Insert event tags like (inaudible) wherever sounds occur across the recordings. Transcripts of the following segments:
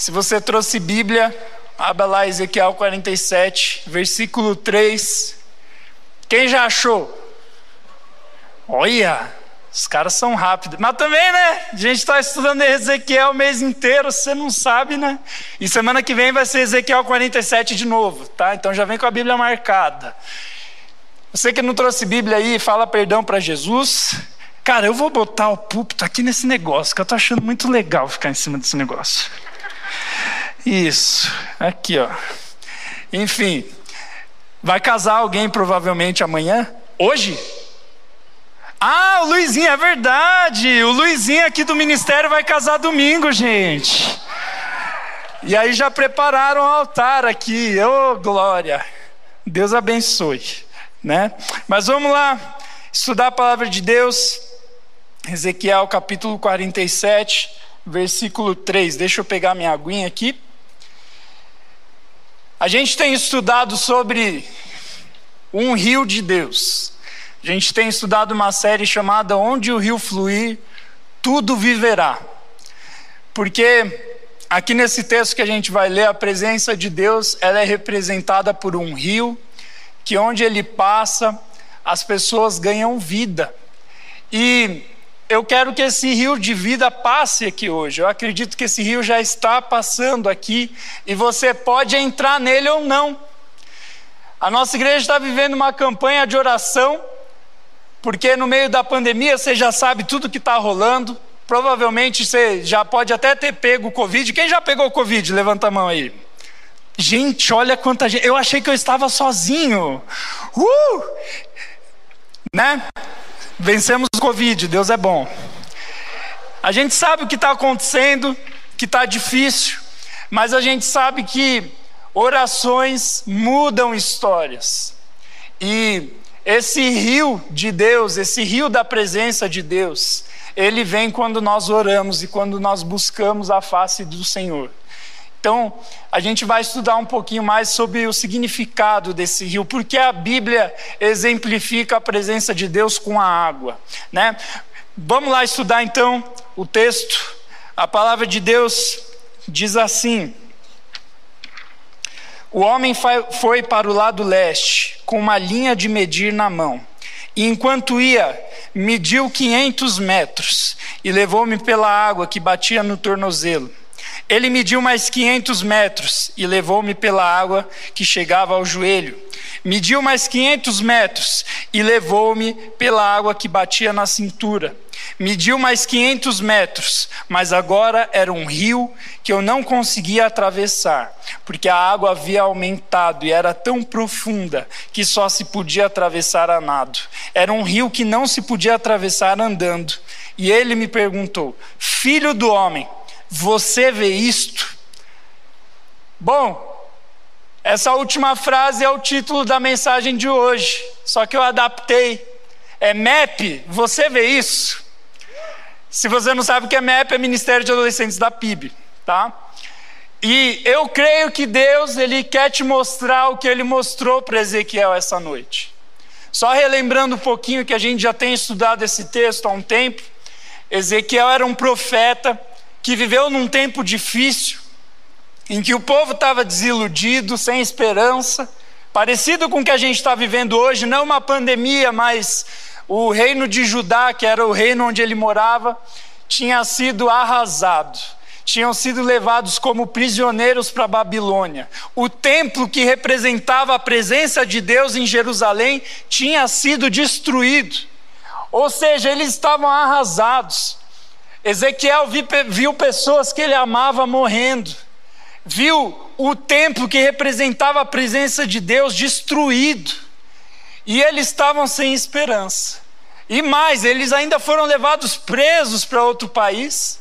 Se você trouxe Bíblia, abra lá Ezequiel 47, versículo 3. Quem já achou? Olha, os caras são rápidos. Mas também, né? A gente está estudando Ezequiel o mês inteiro, você não sabe, né? E semana que vem vai ser Ezequiel 47 de novo, tá? Então já vem com a Bíblia marcada. Você que não trouxe Bíblia aí, fala perdão para Jesus. Cara, eu vou botar o púlpito aqui nesse negócio, que eu tô achando muito legal ficar em cima desse negócio. Isso, aqui ó. Enfim, vai casar alguém provavelmente amanhã? Hoje? Ah, o Luizinho, é verdade. O Luizinho aqui do ministério vai casar domingo, gente. E aí já prepararam o altar aqui. Ô, oh, glória. Deus abençoe, né? Mas vamos lá estudar a palavra de Deus. Ezequiel capítulo 47, versículo 3. Deixa eu pegar minha aguinha aqui. A gente tem estudado sobre um rio de Deus. A gente tem estudado uma série chamada Onde o Rio Fluir, Tudo Viverá. Porque aqui nesse texto que a gente vai ler, a presença de Deus, ela é representada por um rio que onde ele passa, as pessoas ganham vida. E eu quero que esse rio de vida passe aqui hoje. Eu acredito que esse rio já está passando aqui e você pode entrar nele ou não. A nossa igreja está vivendo uma campanha de oração porque no meio da pandemia você já sabe tudo que está rolando. Provavelmente você já pode até ter pego o Covid. Quem já pegou o Covid? Levanta a mão aí. Gente, olha quanta gente. Eu achei que eu estava sozinho. Uh! Né? Vencemos o Covid, Deus é bom. A gente sabe o que está acontecendo, que está difícil, mas a gente sabe que orações mudam histórias. E esse rio de Deus, esse rio da presença de Deus, ele vem quando nós oramos e quando nós buscamos a face do Senhor. Então, a gente vai estudar um pouquinho mais sobre o significado desse rio, porque a Bíblia exemplifica a presença de Deus com a água, né? Vamos lá estudar então o texto. A palavra de Deus diz assim: o homem foi para o lado leste, com uma linha de medir na mão. E enquanto ia, mediu 500 metros e levou-me pela água que batia no tornozelo. Ele mediu mais 500 metros e levou-me pela água que chegava ao joelho. Mediu mais 500 metros e levou-me pela água que batia na cintura. Mediu mais 500 metros, mas agora era um rio que eu não conseguia atravessar, porque a água havia aumentado e era tão profunda que só se podia atravessar a nado. Era um rio que não se podia atravessar andando. E ele me perguntou: Filho do homem, você vê isto? Bom, essa última frase é o título da mensagem de hoje, só que eu adaptei. É MEP, você vê isso? Se você não sabe o que é MEP, é Ministério de Adolescentes da PIB, tá? E eu creio que Deus, ele quer te mostrar o que ele mostrou para Ezequiel essa noite. Só relembrando um pouquinho que a gente já tem estudado esse texto há um tempo, Ezequiel era um profeta que viveu num tempo difícil, em que o povo estava desiludido, sem esperança, parecido com o que a gente está vivendo hoje, não uma pandemia, mas o reino de Judá, que era o reino onde ele morava, tinha sido arrasado. Tinham sido levados como prisioneiros para Babilônia. O templo que representava a presença de Deus em Jerusalém tinha sido destruído. Ou seja, eles estavam arrasados. Ezequiel viu pessoas que ele amava morrendo viu o templo que representava a presença de Deus destruído. E eles estavam sem esperança. E mais, eles ainda foram levados presos para outro país.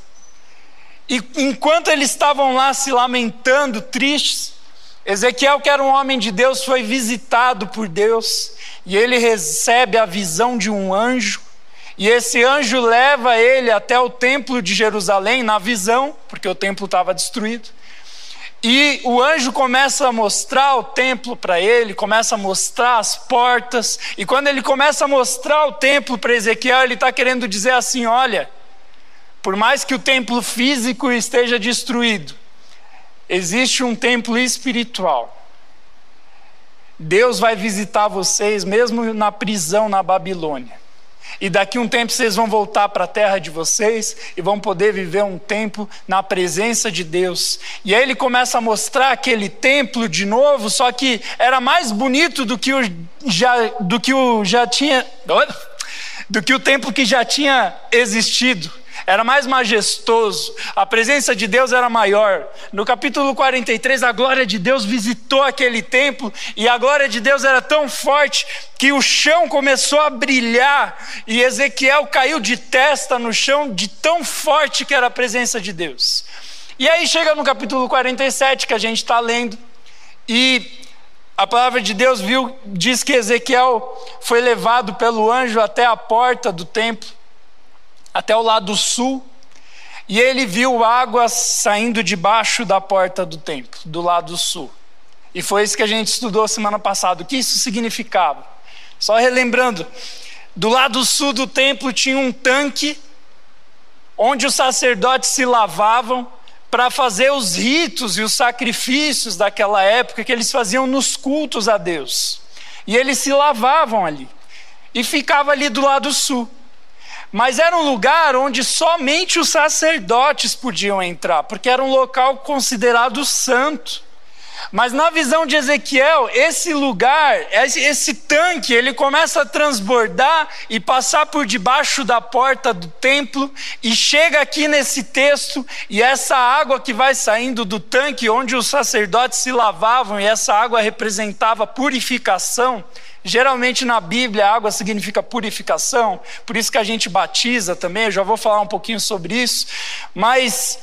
E enquanto eles estavam lá se lamentando, tristes, Ezequiel, que era um homem de Deus, foi visitado por Deus. E ele recebe a visão de um anjo. E esse anjo leva ele até o templo de Jerusalém, na visão, porque o templo estava destruído. E o anjo começa a mostrar o templo para ele, começa a mostrar as portas, e quando ele começa a mostrar o templo para Ezequiel, ele está querendo dizer assim: olha, por mais que o templo físico esteja destruído, existe um templo espiritual. Deus vai visitar vocês mesmo na prisão na Babilônia. E daqui um tempo vocês vão voltar para a terra de vocês e vão poder viver um tempo na presença de Deus. E aí ele começa a mostrar aquele templo de novo, só que era mais bonito do que o já, do que o já tinha do que o templo que já tinha existido era mais majestoso, a presença de Deus era maior. No capítulo 43, a glória de Deus visitou aquele templo e a glória de Deus era tão forte que o chão começou a brilhar e Ezequiel caiu de testa no chão, de tão forte que era a presença de Deus. E aí chega no capítulo 47 que a gente está lendo e a palavra de Deus viu, diz que Ezequiel foi levado pelo anjo até a porta do templo até o lado sul, e ele viu água saindo debaixo da porta do templo, do lado sul. E foi isso que a gente estudou semana passada. O que isso significava? Só relembrando, do lado sul do templo tinha um tanque onde os sacerdotes se lavavam para fazer os ritos e os sacrifícios daquela época que eles faziam nos cultos a Deus. E eles se lavavam ali. E ficava ali do lado sul. Mas era um lugar onde somente os sacerdotes podiam entrar, porque era um local considerado santo. Mas na visão de Ezequiel, esse lugar, esse, tanque, ele começa a transbordar e passar por debaixo da porta do templo e chega aqui nesse texto e essa água que vai saindo do tanque onde os sacerdotes se lavavam e essa água representava purificação, Geralmente na Bíblia água significa purificação, por isso que a gente batiza também, eu já vou falar um pouquinho sobre isso, mas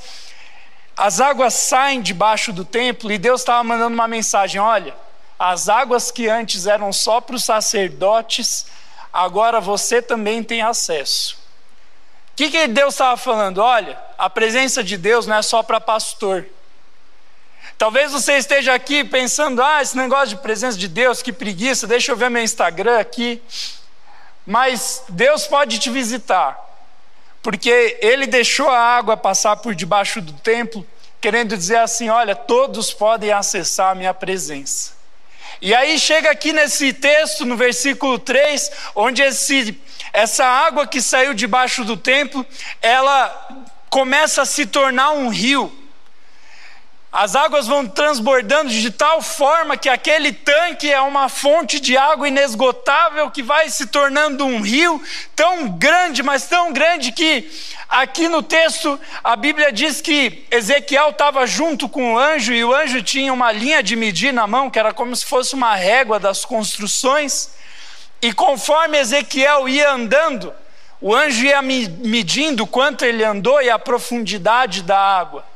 as águas saem debaixo do templo e Deus estava mandando uma mensagem: olha, as águas que antes eram só para os sacerdotes, agora você também tem acesso. O que, que Deus estava falando? Olha, a presença de Deus não é só para pastor. Talvez você esteja aqui pensando: ah, esse negócio de presença de Deus, que preguiça, deixa eu ver meu Instagram aqui. Mas Deus pode te visitar, porque Ele deixou a água passar por debaixo do templo, querendo dizer assim: olha, todos podem acessar a minha presença. E aí chega aqui nesse texto, no versículo 3, onde esse, essa água que saiu debaixo do templo, ela começa a se tornar um rio. As águas vão transbordando de tal forma que aquele tanque é uma fonte de água inesgotável que vai se tornando um rio tão grande, mas tão grande que aqui no texto a Bíblia diz que Ezequiel estava junto com o anjo e o anjo tinha uma linha de medir na mão, que era como se fosse uma régua das construções. E conforme Ezequiel ia andando, o anjo ia medindo quanto ele andou e a profundidade da água.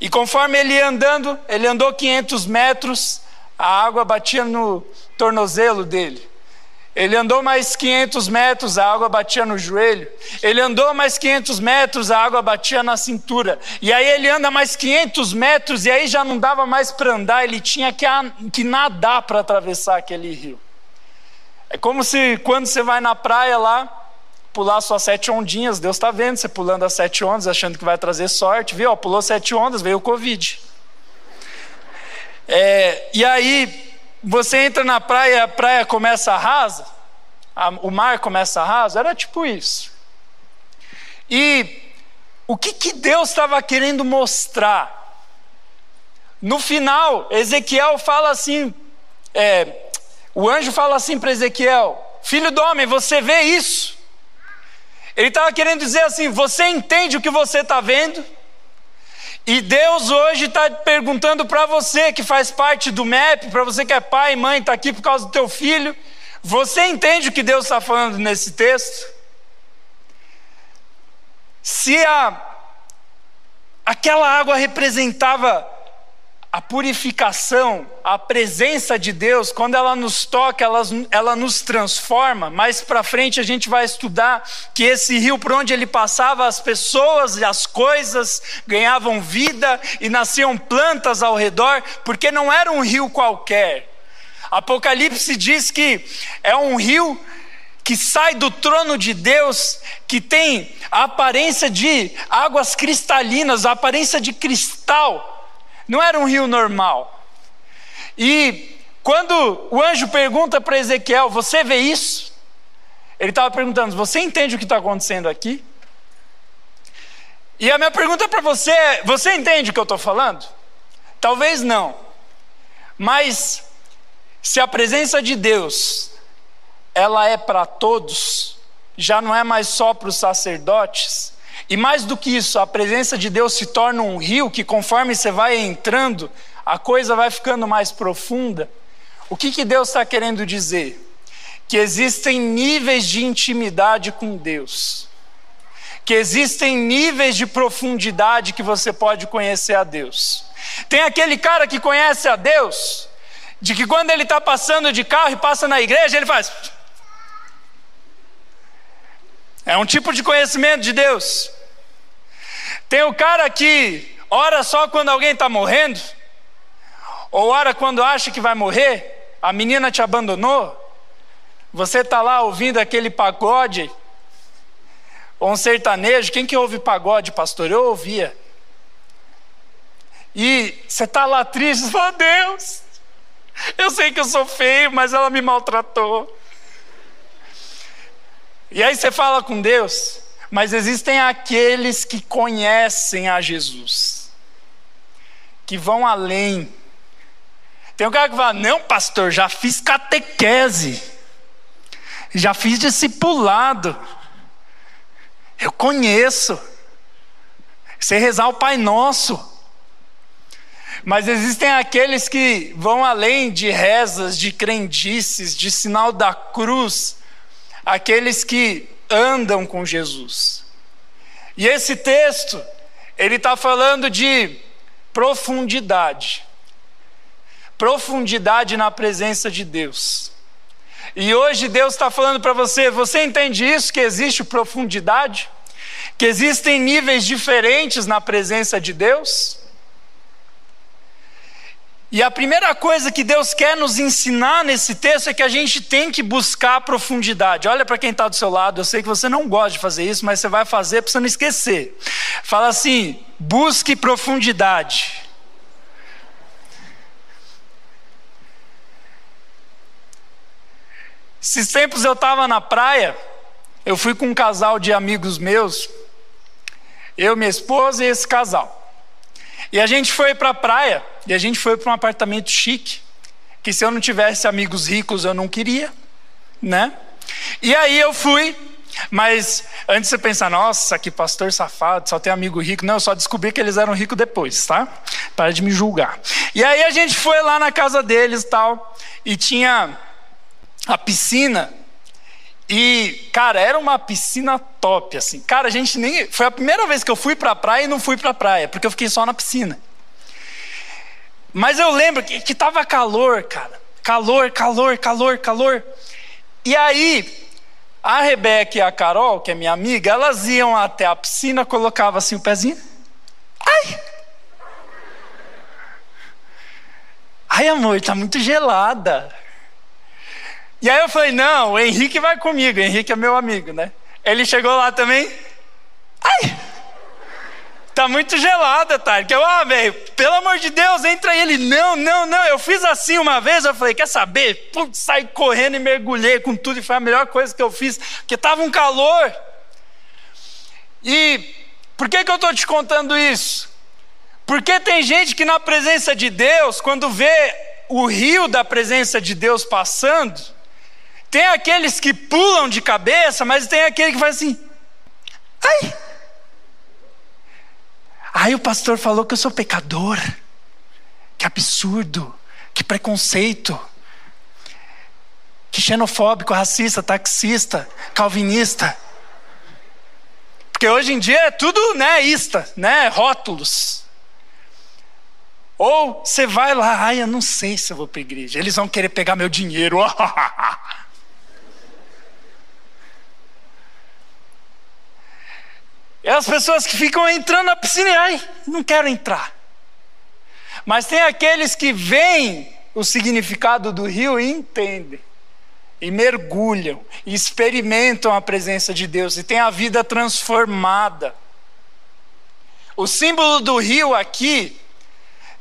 E conforme ele ia andando, ele andou 500 metros, a água batia no tornozelo dele. Ele andou mais 500 metros, a água batia no joelho. Ele andou mais 500 metros, a água batia na cintura. E aí ele anda mais 500 metros, e aí já não dava mais para andar, ele tinha que, que nadar para atravessar aquele rio. É como se quando você vai na praia lá, pular só sete ondinhas, Deus está vendo você pulando as sete ondas, achando que vai trazer sorte, viu? Pulou sete ondas, veio o Covid. É, e aí, você entra na praia, a praia começa a rasa, a, o mar começa a raso, era tipo isso. E o que, que Deus estava querendo mostrar? No final, Ezequiel fala assim: é, o anjo fala assim para Ezequiel: Filho do homem, você vê isso? Ele estava querendo dizer assim: você entende o que você está vendo? E Deus hoje está perguntando para você que faz parte do MEP, para você que é pai e mãe, está aqui por causa do teu filho. Você entende o que Deus está falando nesse texto? Se a, aquela água representava a purificação, a presença de Deus, quando ela nos toca, ela, ela nos transforma. Mais para frente a gente vai estudar que esse rio, por onde ele passava, as pessoas e as coisas ganhavam vida e nasciam plantas ao redor, porque não era um rio qualquer. Apocalipse diz que é um rio que sai do trono de Deus, que tem a aparência de águas cristalinas, a aparência de cristal não era um rio normal. E quando o anjo pergunta para Ezequiel: Você vê isso? Ele estava perguntando: Você entende o que está acontecendo aqui? E a minha pergunta para você é: Você entende o que eu estou falando? Talvez não, mas se a presença de Deus ela é para todos, já não é mais só para os sacerdotes, e mais do que isso, a presença de Deus se torna um rio que, conforme você vai entrando, a coisa vai ficando mais profunda. O que, que Deus está querendo dizer? Que existem níveis de intimidade com Deus, que existem níveis de profundidade que você pode conhecer a Deus. Tem aquele cara que conhece a Deus, de que quando ele está passando de carro e passa na igreja, ele faz. É um tipo de conhecimento de Deus. Tem o cara que ora só quando alguém está morrendo, ou ora quando acha que vai morrer, a menina te abandonou, você está lá ouvindo aquele pagode, ou um sertanejo, quem que ouve pagode, pastor? Eu ouvia. E você está lá triste, você fala, Deus, eu sei que eu sou feio, mas ela me maltratou. E aí você fala com Deus, mas existem aqueles que conhecem a Jesus, que vão além. Tem um cara que fala: Não, pastor, já fiz catequese, já fiz discipulado, eu conheço, sei rezar o Pai Nosso. Mas existem aqueles que vão além de rezas, de crendices, de sinal da cruz, aqueles que andam com Jesus. E esse texto, ele está falando de profundidade profundidade na presença de Deus. E hoje Deus está falando para você: você entende isso? Que existe profundidade? Que existem níveis diferentes na presença de Deus? E a primeira coisa que Deus quer nos ensinar nesse texto é que a gente tem que buscar profundidade. Olha para quem está do seu lado, eu sei que você não gosta de fazer isso, mas você vai fazer para você não esquecer. Fala assim: busque profundidade. Esses tempos eu estava na praia, eu fui com um casal de amigos meus, eu, minha esposa e esse casal. E a gente foi para a praia, e a gente foi para um apartamento chique, que se eu não tivesse amigos ricos eu não queria, né? E aí eu fui, mas antes você pensar, nossa, que pastor safado, só tem amigo rico. Não, eu só descobri que eles eram ricos depois, tá? Para de me julgar. E aí a gente foi lá na casa deles tal, e tinha a piscina. E, cara, era uma piscina top, assim. Cara, a gente nem. Foi a primeira vez que eu fui pra praia e não fui pra praia, porque eu fiquei só na piscina. Mas eu lembro que, que tava calor, cara. Calor, calor, calor, calor. E aí, a Rebeca e a Carol, que é minha amiga, elas iam até a piscina, colocavam assim o pezinho. Ai! Ai, amor, tá muito gelada. E aí eu falei: não, o Henrique vai comigo, o Henrique é meu amigo, né? Ele chegou lá também. Ai! Tá muito gelada? Que eu, ah, velho, pelo amor de Deus, entra aí. Ele, não, não, não. Eu fiz assim uma vez, eu falei, quer saber? Putz, saí correndo e mergulhei com tudo, e foi a melhor coisa que eu fiz, porque tava um calor. E por que, que eu estou te contando isso? Porque tem gente que na presença de Deus, quando vê o rio da presença de Deus passando, tem aqueles que pulam de cabeça, mas tem aquele que faz assim: ai! Aí o pastor falou que eu sou pecador. Que absurdo, que preconceito, que xenofóbico, racista, taxista, calvinista. Porque hoje em dia é tudo né, ista, né, rótulos. Ou você vai lá, ai, eu não sei se eu vou para igreja, eles vão querer pegar meu dinheiro. (laughs) É as pessoas que ficam entrando na piscina e ai, não quero entrar. Mas tem aqueles que veem o significado do rio e entendem. E mergulham, e experimentam a presença de Deus e têm a vida transformada. O símbolo do rio aqui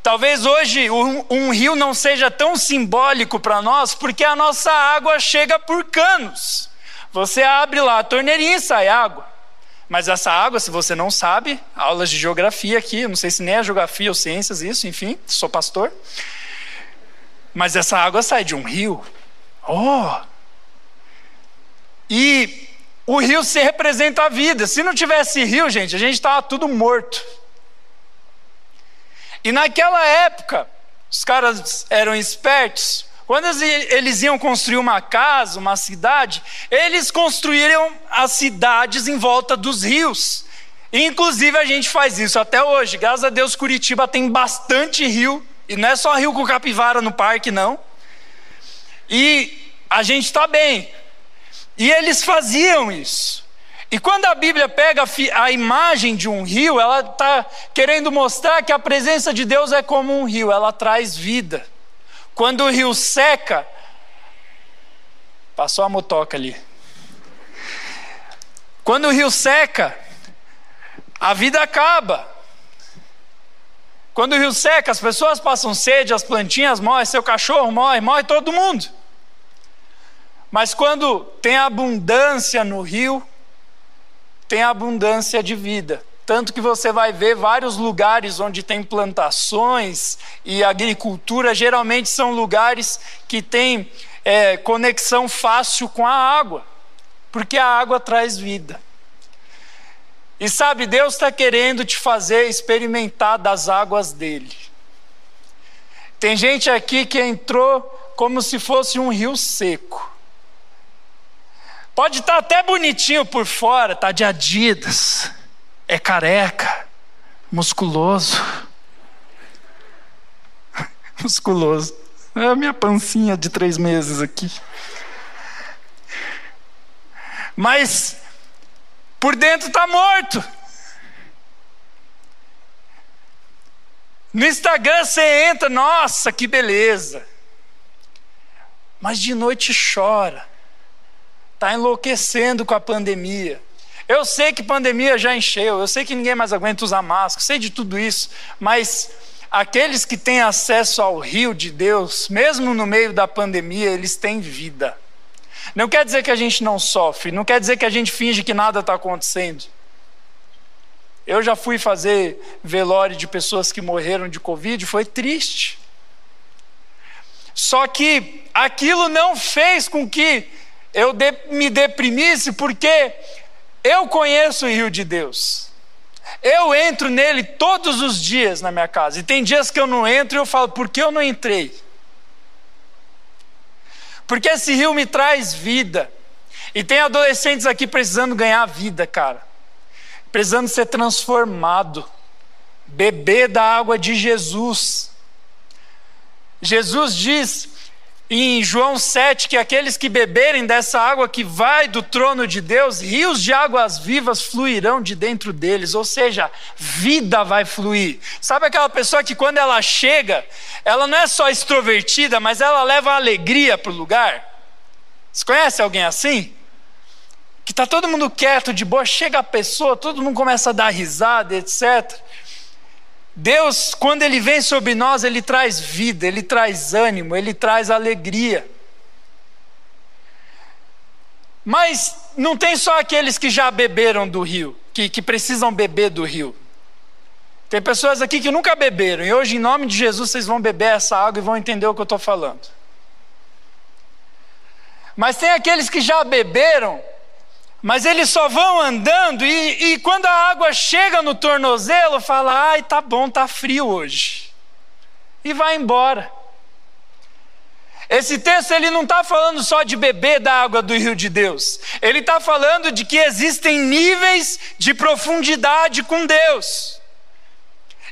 Talvez hoje um, um rio não seja tão simbólico para nós, porque a nossa água chega por canos. Você abre lá a torneirinha e sai água. Mas essa água, se você não sabe, aulas de geografia aqui, não sei se nem é geografia ou ciências isso, enfim, sou pastor. Mas essa água sai de um rio. Oh! E o rio se representa a vida. Se não tivesse rio, gente, a gente estava tudo morto. E naquela época, os caras eram espertos. Quando eles iam construir uma casa, uma cidade, eles construíram as cidades em volta dos rios. Inclusive a gente faz isso até hoje. Graças a Deus, Curitiba tem bastante rio. E não é só rio com capivara no parque, não. E a gente está bem. E eles faziam isso. E quando a Bíblia pega a imagem de um rio, ela está querendo mostrar que a presença de Deus é como um rio, ela traz vida. Quando o rio seca, passou a motoca ali. Quando o rio seca, a vida acaba. Quando o rio seca, as pessoas passam sede, as plantinhas morrem, seu cachorro morre, morre todo mundo. Mas quando tem abundância no rio, tem abundância de vida. Tanto que você vai ver vários lugares onde tem plantações e agricultura, geralmente são lugares que têm é, conexão fácil com a água, porque a água traz vida. E sabe, Deus está querendo te fazer experimentar das águas dele. Tem gente aqui que entrou como se fosse um rio seco. Pode estar tá até bonitinho por fora, tá de Adidas, é careca, musculoso. (laughs) musculoso. É a minha pancinha de três meses aqui. Mas por dentro está morto. No Instagram você entra, nossa, que beleza. Mas de noite chora está enlouquecendo com a pandemia. Eu sei que pandemia já encheu, eu sei que ninguém mais aguenta usar máscara, sei de tudo isso, mas aqueles que têm acesso ao rio de Deus, mesmo no meio da pandemia, eles têm vida. Não quer dizer que a gente não sofre, não quer dizer que a gente finge que nada está acontecendo. Eu já fui fazer velório de pessoas que morreram de Covid, foi triste. Só que aquilo não fez com que eu me deprimisse porque eu conheço o rio de Deus. Eu entro nele todos os dias na minha casa. E tem dias que eu não entro e eu falo, por que eu não entrei? Porque esse rio me traz vida. E tem adolescentes aqui precisando ganhar vida, cara. Precisando ser transformado. Beber da água de Jesus. Jesus diz em João 7 que aqueles que beberem dessa água que vai do trono de Deus, rios de águas vivas fluirão de dentro deles, ou seja, vida vai fluir. Sabe aquela pessoa que quando ela chega, ela não é só extrovertida, mas ela leva alegria para o lugar? Você conhece alguém assim? Que está todo mundo quieto, de boa, chega a pessoa, todo mundo começa a dar risada, etc. Deus, quando Ele vem sobre nós, Ele traz vida, Ele traz ânimo, Ele traz alegria. Mas não tem só aqueles que já beberam do rio, que, que precisam beber do rio. Tem pessoas aqui que nunca beberam, e hoje, em nome de Jesus, vocês vão beber essa água e vão entender o que eu estou falando. Mas tem aqueles que já beberam mas eles só vão andando e, e, quando a água chega no tornozelo, fala: ai, tá bom, tá frio hoje. E vai embora. Esse texto ele não está falando só de beber da água do rio de Deus. Ele está falando de que existem níveis de profundidade com Deus.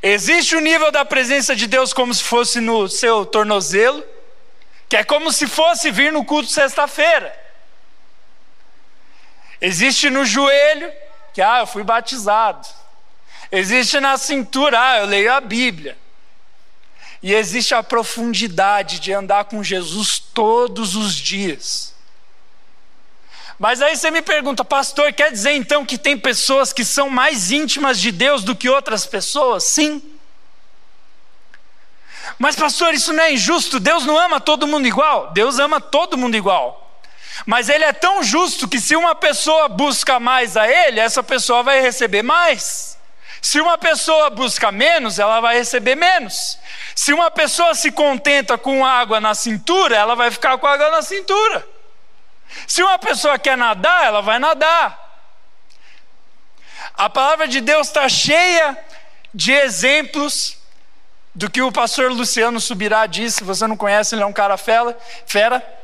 Existe o nível da presença de Deus como se fosse no seu tornozelo, que é como se fosse vir no culto sexta-feira. Existe no joelho, que ah, eu fui batizado. Existe na cintura, ah, eu leio a Bíblia. E existe a profundidade de andar com Jesus todos os dias. Mas aí você me pergunta, pastor, quer dizer então que tem pessoas que são mais íntimas de Deus do que outras pessoas? Sim. Mas, pastor, isso não é injusto? Deus não ama todo mundo igual? Deus ama todo mundo igual. Mas Ele é tão justo que se uma pessoa busca mais a Ele, essa pessoa vai receber mais. Se uma pessoa busca menos, ela vai receber menos. Se uma pessoa se contenta com água na cintura, ela vai ficar com água na cintura. Se uma pessoa quer nadar, ela vai nadar. A palavra de Deus está cheia de exemplos do que o pastor Luciano Subirá disse. Se você não conhece, ele é um cara fera. fera.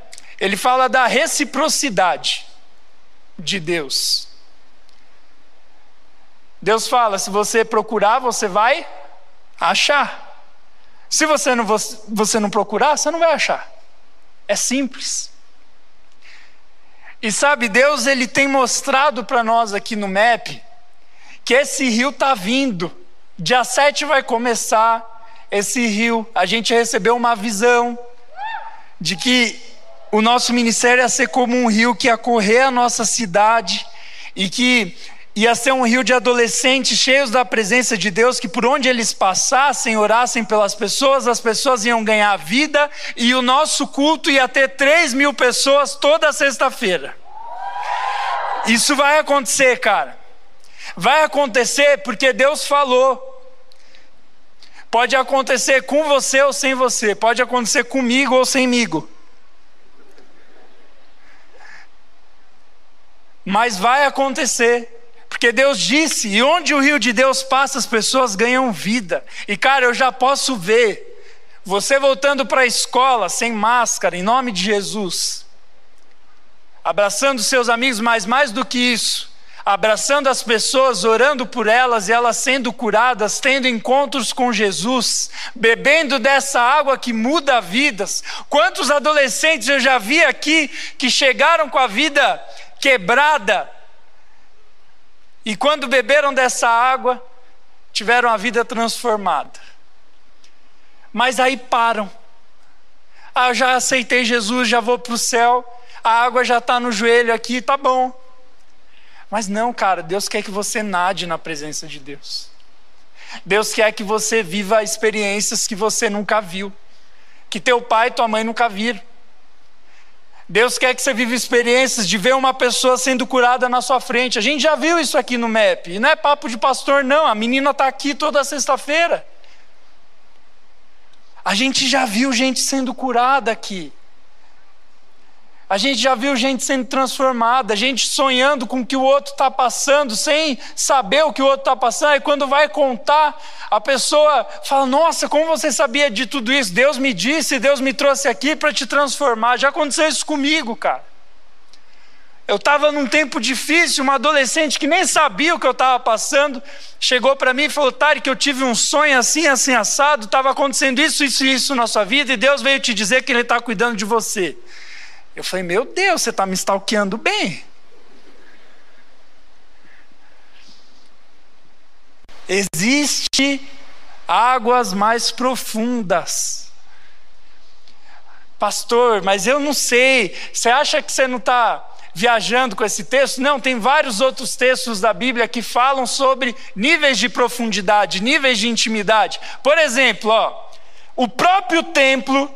Ele fala da reciprocidade de Deus. Deus fala: se você procurar, você vai achar. Se você não, você não procurar, você não vai achar. É simples. E sabe, Deus ele tem mostrado para nós aqui no MAP que esse rio está vindo. Dia 7 vai começar esse rio. A gente recebeu uma visão de que o nosso ministério ia ser como um rio que ia correr a nossa cidade e que ia ser um rio de adolescentes cheios da presença de Deus, que por onde eles passassem, orassem pelas pessoas, as pessoas iam ganhar vida, e o nosso culto ia ter 3 mil pessoas toda sexta-feira. Isso vai acontecer, cara. Vai acontecer porque Deus falou. Pode acontecer com você ou sem você, pode acontecer comigo ou semigo. Mas vai acontecer. Porque Deus disse, e onde o rio de Deus passa, as pessoas ganham vida. E cara, eu já posso ver você voltando para a escola sem máscara, em nome de Jesus, abraçando seus amigos, mas mais do que isso, abraçando as pessoas, orando por elas e elas sendo curadas, tendo encontros com Jesus, bebendo dessa água que muda vidas. Quantos adolescentes eu já vi aqui que chegaram com a vida quebrada, e quando beberam dessa água, tiveram a vida transformada. Mas aí param. Ah, já aceitei Jesus, já vou para o céu, a água já está no joelho aqui, tá bom. Mas não, cara, Deus quer que você nade na presença de Deus. Deus quer que você viva experiências que você nunca viu, que teu pai e tua mãe nunca viram. Deus quer que você viva experiências de ver uma pessoa sendo curada na sua frente. A gente já viu isso aqui no MEP. E não é papo de pastor, não. A menina está aqui toda sexta-feira. A gente já viu gente sendo curada aqui. A gente já viu gente sendo transformada, gente sonhando com o que o outro está passando, sem saber o que o outro está passando. E quando vai contar, a pessoa fala: Nossa, como você sabia de tudo isso? Deus me disse, Deus me trouxe aqui para te transformar. Já aconteceu isso comigo, cara. Eu estava num tempo difícil, uma adolescente que nem sabia o que eu estava passando, chegou para mim e falou: Tari, que eu tive um sonho assim, assim, assado, estava acontecendo isso, isso e isso na sua vida, e Deus veio te dizer que Ele está cuidando de você. Eu falei, meu Deus, você está me stalkeando bem. Existe águas mais profundas. Pastor, mas eu não sei. Você acha que você não está viajando com esse texto? Não, tem vários outros textos da Bíblia que falam sobre níveis de profundidade, níveis de intimidade. Por exemplo, ó, o próprio templo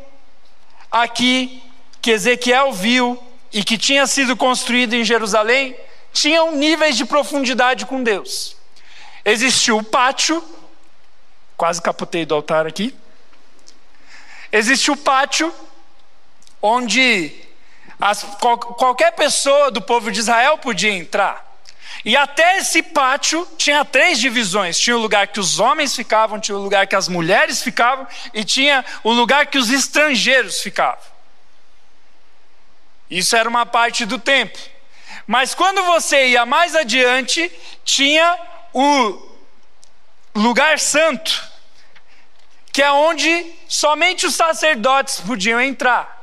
aqui que Ezequiel viu e que tinha sido construído em Jerusalém tinham níveis de profundidade com Deus. Existiu o pátio, quase capotei do altar aqui. Existiu o pátio, onde as, qual, qualquer pessoa do povo de Israel podia entrar. E até esse pátio tinha três divisões: tinha o lugar que os homens ficavam, tinha o lugar que as mulheres ficavam, e tinha o lugar que os estrangeiros ficavam. Isso era uma parte do templo. Mas quando você ia mais adiante, tinha o lugar santo, que é onde somente os sacerdotes podiam entrar.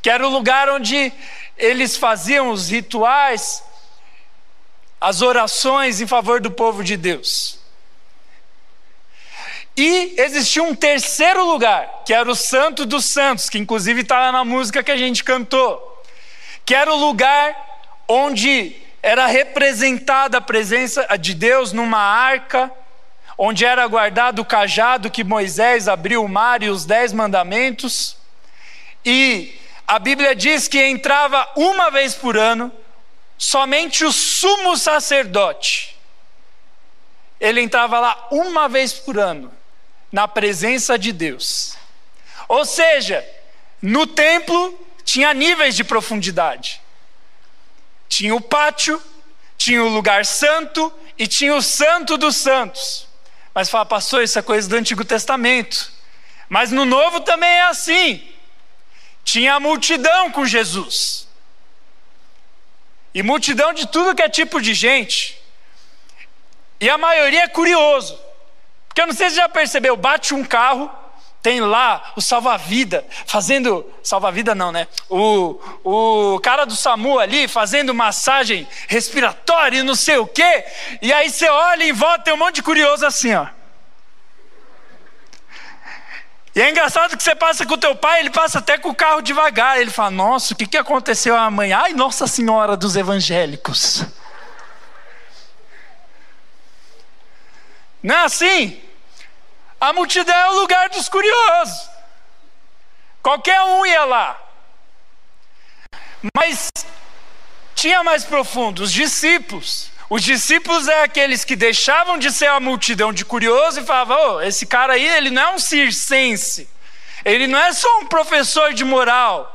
Que era o lugar onde eles faziam os rituais, as orações em favor do povo de Deus. E existia um terceiro lugar, que era o Santo dos Santos, que inclusive está na música que a gente cantou que era o lugar onde era representada a presença de Deus numa arca, onde era guardado o cajado que Moisés abriu o mar e os dez mandamentos. E a Bíblia diz que entrava uma vez por ano somente o sumo sacerdote. Ele entrava lá uma vez por ano, na presença de Deus. Ou seja, no templo tinha níveis de profundidade. Tinha o pátio, tinha o lugar santo e tinha o santo dos santos. Mas fala, pastor, isso é coisa do Antigo Testamento. Mas no Novo também é assim. Tinha a multidão com Jesus. E multidão de tudo que é tipo de gente. E a maioria é curioso. Porque eu não sei se você já percebeu, bate um carro, tem lá o salva-vida fazendo. Salva-vida não, né? O, o cara do SAMU ali fazendo massagem respiratória e não sei o quê. E aí você olha em volta, tem um monte de curioso assim, ó. E é engraçado que você passa com o teu pai, ele passa até com o carro devagar. Ele fala: Nossa, o que, que aconteceu amanhã? Ai, Nossa Senhora dos Evangélicos. Não é assim? A multidão é o lugar dos curiosos. Qualquer um ia lá. Mas tinha mais profundo, os discípulos. Os discípulos é aqueles que deixavam de ser a multidão de curiosos e falavam: oh, esse cara aí, ele não é um circense, ele não é só um professor de moral.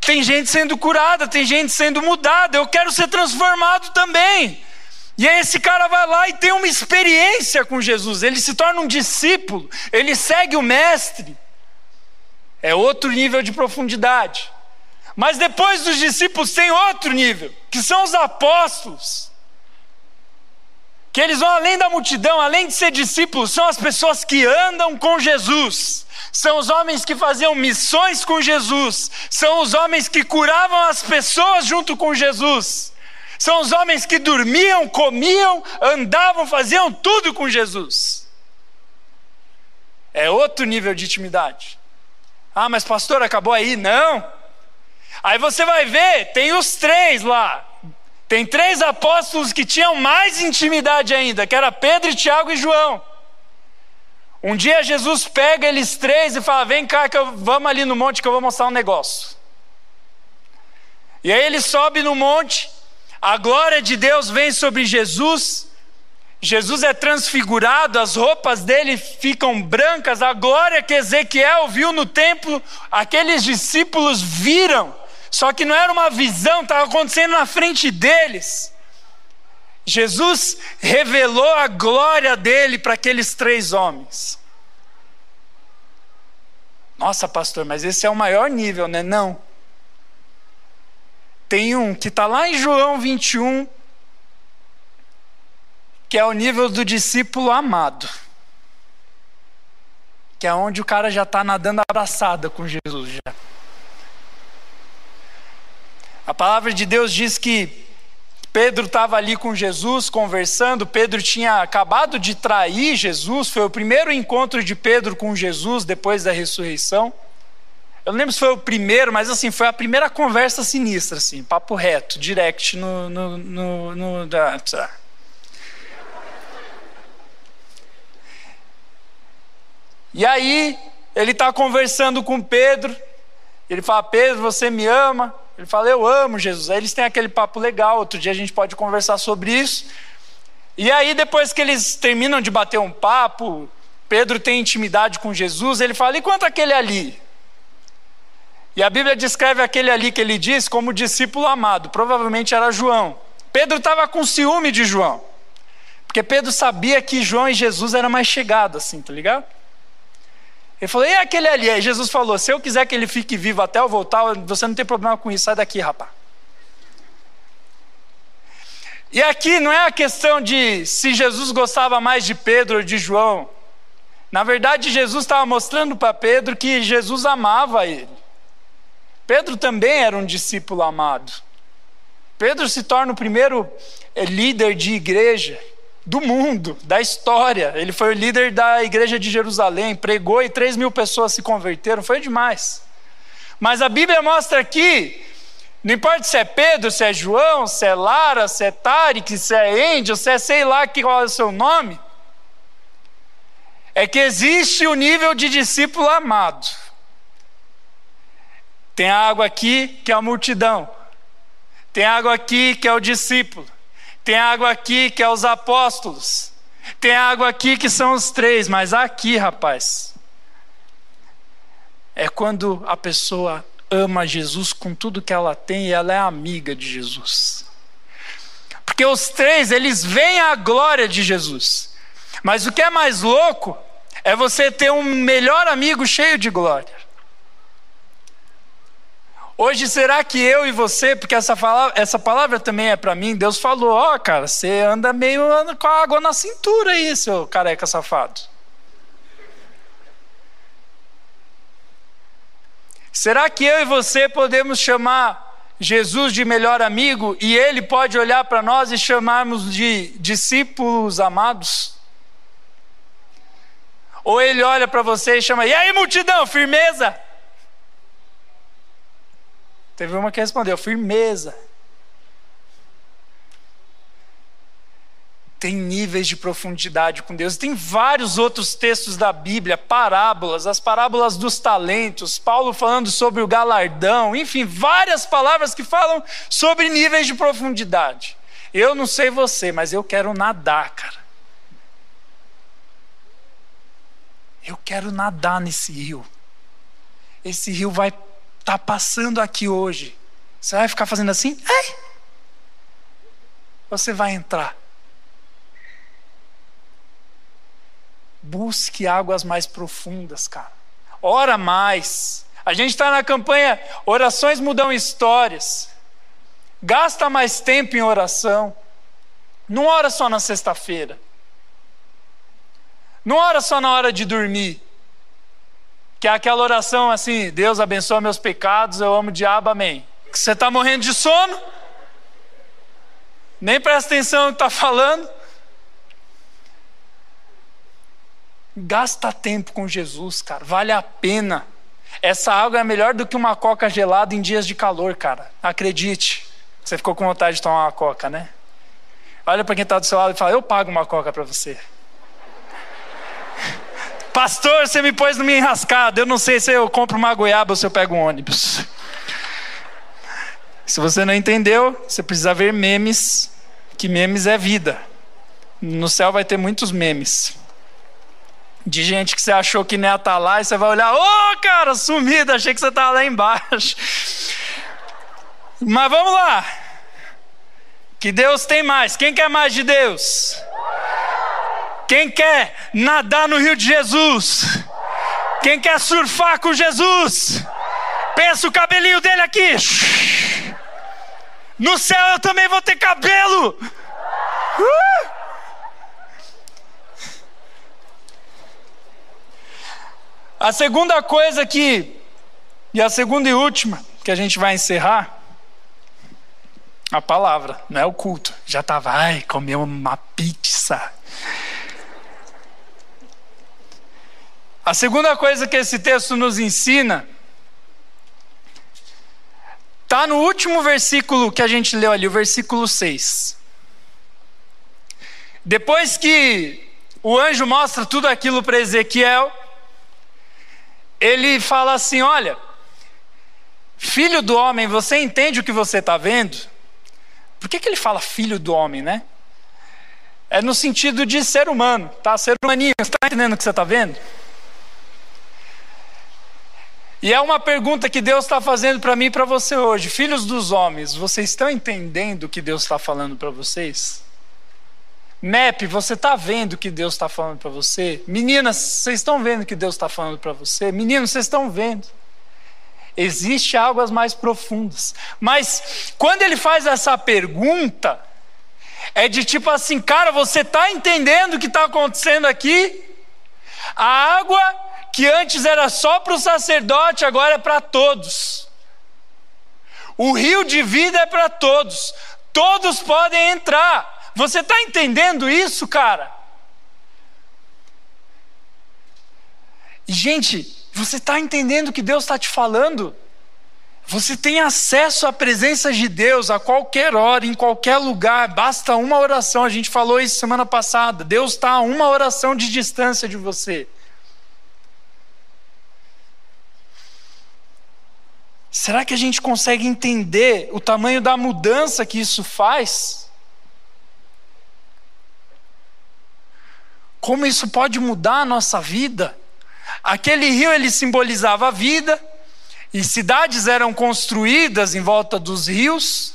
Tem gente sendo curada, tem gente sendo mudada, eu quero ser transformado também. E aí esse cara vai lá e tem uma experiência com Jesus, ele se torna um discípulo, ele segue o mestre. É outro nível de profundidade. Mas depois dos discípulos tem outro nível, que são os apóstolos. Que eles vão além da multidão, além de ser discípulos, são as pessoas que andam com Jesus, são os homens que faziam missões com Jesus, são os homens que curavam as pessoas junto com Jesus, são os homens que dormiam, comiam, andavam, faziam tudo com Jesus. É outro nível de intimidade. Ah, mas pastor, acabou aí? Não. Aí você vai ver, tem os três lá, tem três apóstolos que tinham mais intimidade ainda, que era Pedro, Tiago e João. Um dia Jesus pega eles três e fala: Vem cá, que eu, vamos ali no monte que eu vou mostrar um negócio. E aí ele sobe no monte, a glória de Deus vem sobre Jesus, Jesus é transfigurado, as roupas dele ficam brancas, a glória que Ezequiel viu no templo, aqueles discípulos viram. Só que não era uma visão, estava acontecendo na frente deles. Jesus revelou a glória dele para aqueles três homens. Nossa, pastor, mas esse é o maior nível, né? Não. Tem um que está lá em João 21, que é o nível do discípulo amado. Que é onde o cara já está nadando abraçada com Jesus. Já. A palavra de Deus diz que Pedro estava ali com Jesus conversando. Pedro tinha acabado de trair Jesus, foi o primeiro encontro de Pedro com Jesus depois da ressurreição. Eu não lembro se foi o primeiro, mas assim, foi a primeira conversa sinistra, assim, papo reto, direct no. no, no, no da, E aí, ele está conversando com Pedro, ele fala: Pedro, você me ama? Ele fala, eu amo Jesus. Aí eles têm aquele papo legal, outro dia a gente pode conversar sobre isso. E aí, depois que eles terminam de bater um papo, Pedro tem intimidade com Jesus, ele fala, e quanto aquele ali? E a Bíblia descreve aquele ali que ele diz como discípulo amado, provavelmente era João. Pedro estava com ciúme de João, porque Pedro sabia que João e Jesus eram mais chegados, assim, tá ligado? Ele falou: e aquele ali? Aí Jesus falou: se eu quiser que ele fique vivo até eu voltar, você não tem problema com isso, sai daqui, rapaz. E aqui não é a questão de se Jesus gostava mais de Pedro ou de João. Na verdade, Jesus estava mostrando para Pedro que Jesus amava ele. Pedro também era um discípulo amado. Pedro se torna o primeiro eh, líder de igreja do mundo, da história. Ele foi o líder da igreja de Jerusalém, pregou e 3 mil pessoas se converteram, foi demais. Mas a Bíblia mostra aqui, não importa se é Pedro, se é João, se é Lara, se é Tarek, se é Angel, se é sei lá qual é o seu nome, é que existe o nível de discípulo amado. Tem água aqui que é a multidão. Tem água aqui que é o discípulo. Tem água aqui que é os apóstolos. Tem água aqui que são os três, mas aqui, rapaz, é quando a pessoa ama Jesus com tudo que ela tem e ela é amiga de Jesus. Porque os três, eles veem a glória de Jesus. Mas o que é mais louco é você ter um melhor amigo cheio de glória. Hoje, será que eu e você, porque essa palavra, essa palavra também é para mim, Deus falou: Ó, oh, cara, você anda meio com a água na cintura aí, seu careca safado. Será que eu e você podemos chamar Jesus de melhor amigo e ele pode olhar para nós e chamarmos de discípulos amados? Ou ele olha para você e chama: E aí, multidão, firmeza? Teve uma que respondeu: firmeza. Tem níveis de profundidade com Deus. Tem vários outros textos da Bíblia, parábolas, as parábolas dos talentos, Paulo falando sobre o galardão, enfim, várias palavras que falam sobre níveis de profundidade. Eu não sei você, mas eu quero nadar, cara. Eu quero nadar nesse rio. Esse rio vai está passando aqui hoje, você vai ficar fazendo assim? Ei! Você vai entrar. Busque águas mais profundas, cara. Ora mais. A gente está na campanha Orações Mudam Histórias. Gasta mais tempo em oração. Não ora só na sexta-feira. Não ora só na hora de dormir que é aquela oração assim: Deus abençoa meus pecados, eu amo o diabo, amém. Que você está morrendo de sono, nem presta atenção no que está falando. Gasta tempo com Jesus, cara, vale a pena. Essa água é melhor do que uma coca gelada em dias de calor, cara. Acredite. Você ficou com vontade de tomar uma coca, né? Olha para quem está do seu lado e fala: Eu pago uma coca para você. Pastor, você me pôs numa enrascada. Eu não sei se eu compro uma goiaba ou se eu pego um ônibus. Se você não entendeu, você precisa ver memes, que memes é vida. No céu vai ter muitos memes. De gente que você achou que nem ia estar tá lá e você vai olhar, ô oh, cara, sumida, achei que você estava lá embaixo. Mas vamos lá. Que Deus tem mais. Quem quer mais de Deus? Quem quer nadar no rio de Jesus? Quem quer surfar com Jesus? Pensa o cabelinho dele aqui. No céu eu também vou ter cabelo. Uh! A segunda coisa que, e a segunda e última, que a gente vai encerrar, a palavra, não é o culto. Já estava, ai, comeu uma pizza. A segunda coisa que esse texto nos ensina está no último versículo que a gente leu ali, o versículo 6. Depois que o anjo mostra tudo aquilo para Ezequiel, ele fala assim: Olha, filho do homem, você entende o que você está vendo? Por que, que ele fala filho do homem, né? É no sentido de ser humano, tá? Ser humaninho, você está entendendo o que você está vendo? E é uma pergunta que Deus está fazendo para mim e para você hoje. Filhos dos homens, vocês estão entendendo o que Deus está falando para vocês? MEP, você está vendo o que Deus está falando para você? Meninas, vocês estão vendo o que Deus está falando para você? Meninos, vocês estão vendo? Existe águas mais profundas. Mas quando ele faz essa pergunta, é de tipo assim, cara, você está entendendo o que está acontecendo aqui? A água que antes era só para o sacerdote, agora é para todos. O rio de vida é para todos, todos podem entrar. Você está entendendo isso, cara? Gente, você está entendendo o que Deus está te falando? Você tem acesso à presença de Deus a qualquer hora, em qualquer lugar, basta uma oração. A gente falou isso semana passada. Deus está a uma oração de distância de você. Será que a gente consegue entender o tamanho da mudança que isso faz? Como isso pode mudar a nossa vida? Aquele rio ele simbolizava a vida, e cidades eram construídas em volta dos rios.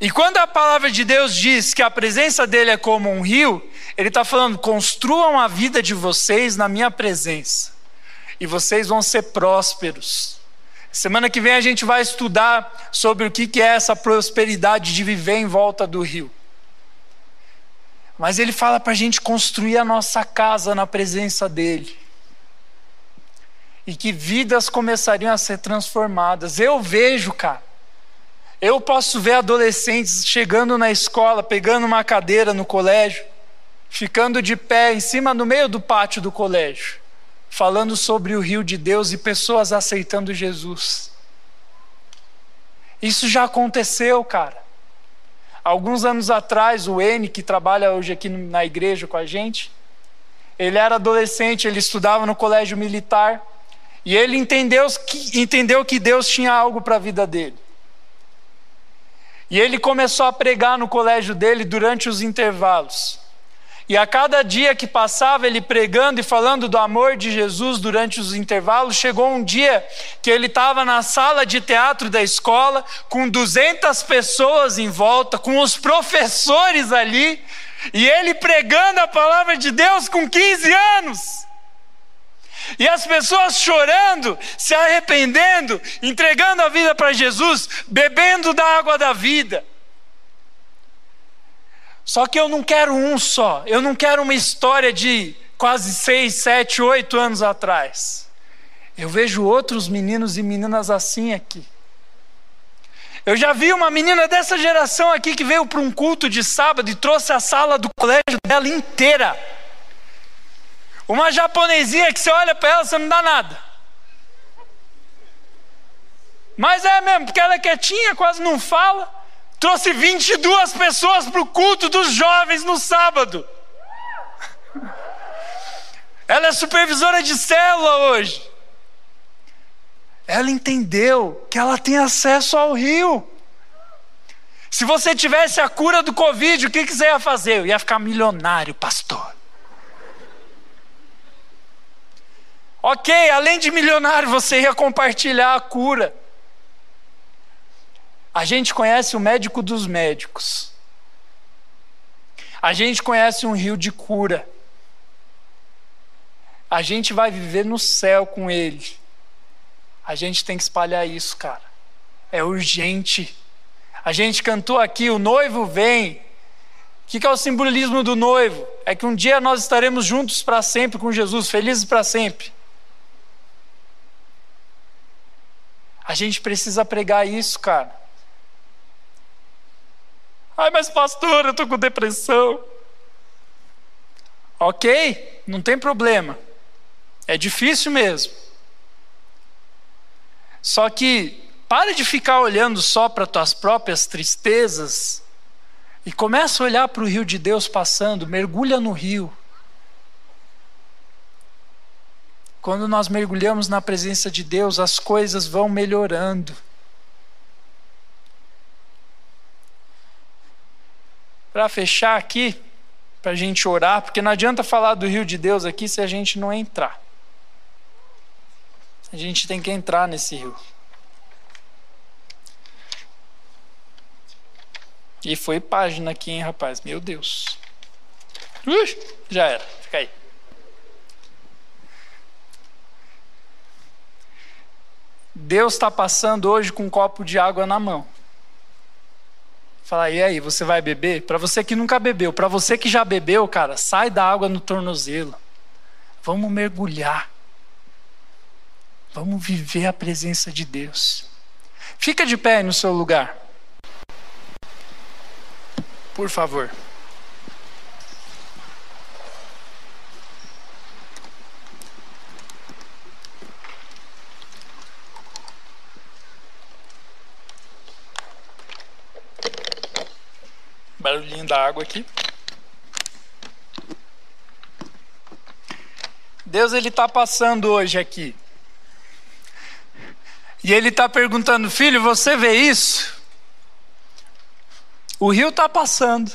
E quando a palavra de Deus diz que a presença dele é como um rio, ele está falando: construam a vida de vocês na minha presença, e vocês vão ser prósperos. Semana que vem a gente vai estudar sobre o que é essa prosperidade de viver em volta do rio. Mas ele fala para a gente construir a nossa casa na presença dele e que vidas começariam a ser transformadas. Eu vejo, cara. Eu posso ver adolescentes chegando na escola, pegando uma cadeira no colégio, ficando de pé em cima no meio do pátio do colégio, falando sobre o rio de Deus e pessoas aceitando Jesus. Isso já aconteceu, cara. Alguns anos atrás, o N, que trabalha hoje aqui na igreja com a gente, ele era adolescente, ele estudava no colégio militar. E ele entendeu que, entendeu que Deus tinha algo para a vida dele. E ele começou a pregar no colégio dele durante os intervalos. E a cada dia que passava ele pregando e falando do amor de Jesus durante os intervalos, chegou um dia que ele estava na sala de teatro da escola, com 200 pessoas em volta, com os professores ali, e ele pregando a palavra de Deus com 15 anos. E as pessoas chorando, se arrependendo, entregando a vida para Jesus, bebendo da água da vida. Só que eu não quero um só, eu não quero uma história de quase seis, sete, oito anos atrás. Eu vejo outros meninos e meninas assim aqui. Eu já vi uma menina dessa geração aqui que veio para um culto de sábado e trouxe a sala do colégio dela inteira. Uma japonesinha que você olha para ela, você não dá nada. Mas é mesmo, porque ela é quietinha, quase não fala. Trouxe 22 pessoas para o culto dos jovens no sábado. Ela é supervisora de célula hoje. Ela entendeu que ela tem acesso ao rio. Se você tivesse a cura do Covid, o que, que você ia fazer? Eu ia ficar milionário, pastor. Ok, além de milionário, você ia compartilhar a cura. A gente conhece o médico dos médicos. A gente conhece um rio de cura. A gente vai viver no céu com ele. A gente tem que espalhar isso, cara. É urgente. A gente cantou aqui: o noivo vem. O que é o simbolismo do noivo? É que um dia nós estaremos juntos para sempre com Jesus, felizes para sempre. A gente precisa pregar isso, cara. Ai, mas pastor, eu estou com depressão. Ok, não tem problema. É difícil mesmo. Só que pare de ficar olhando só para tuas próprias tristezas e começa a olhar para o rio de Deus passando, mergulha no rio. Quando nós mergulhamos na presença de Deus, as coisas vão melhorando. Para fechar aqui, para a gente orar, porque não adianta falar do rio de Deus aqui se a gente não entrar. A gente tem que entrar nesse rio. E foi página aqui, hein, rapaz? Meu Deus. Ui, já era. Fica aí. Deus está passando hoje com um copo de água na mão. Fala, e aí, você vai beber? Para você que nunca bebeu, para você que já bebeu, cara, sai da água no tornozelo. Vamos mergulhar. Vamos viver a presença de Deus. Fica de pé no seu lugar. Por favor. Barulhinho da água aqui. Deus ele está passando hoje aqui. E ele está perguntando, filho, você vê isso? O rio está passando.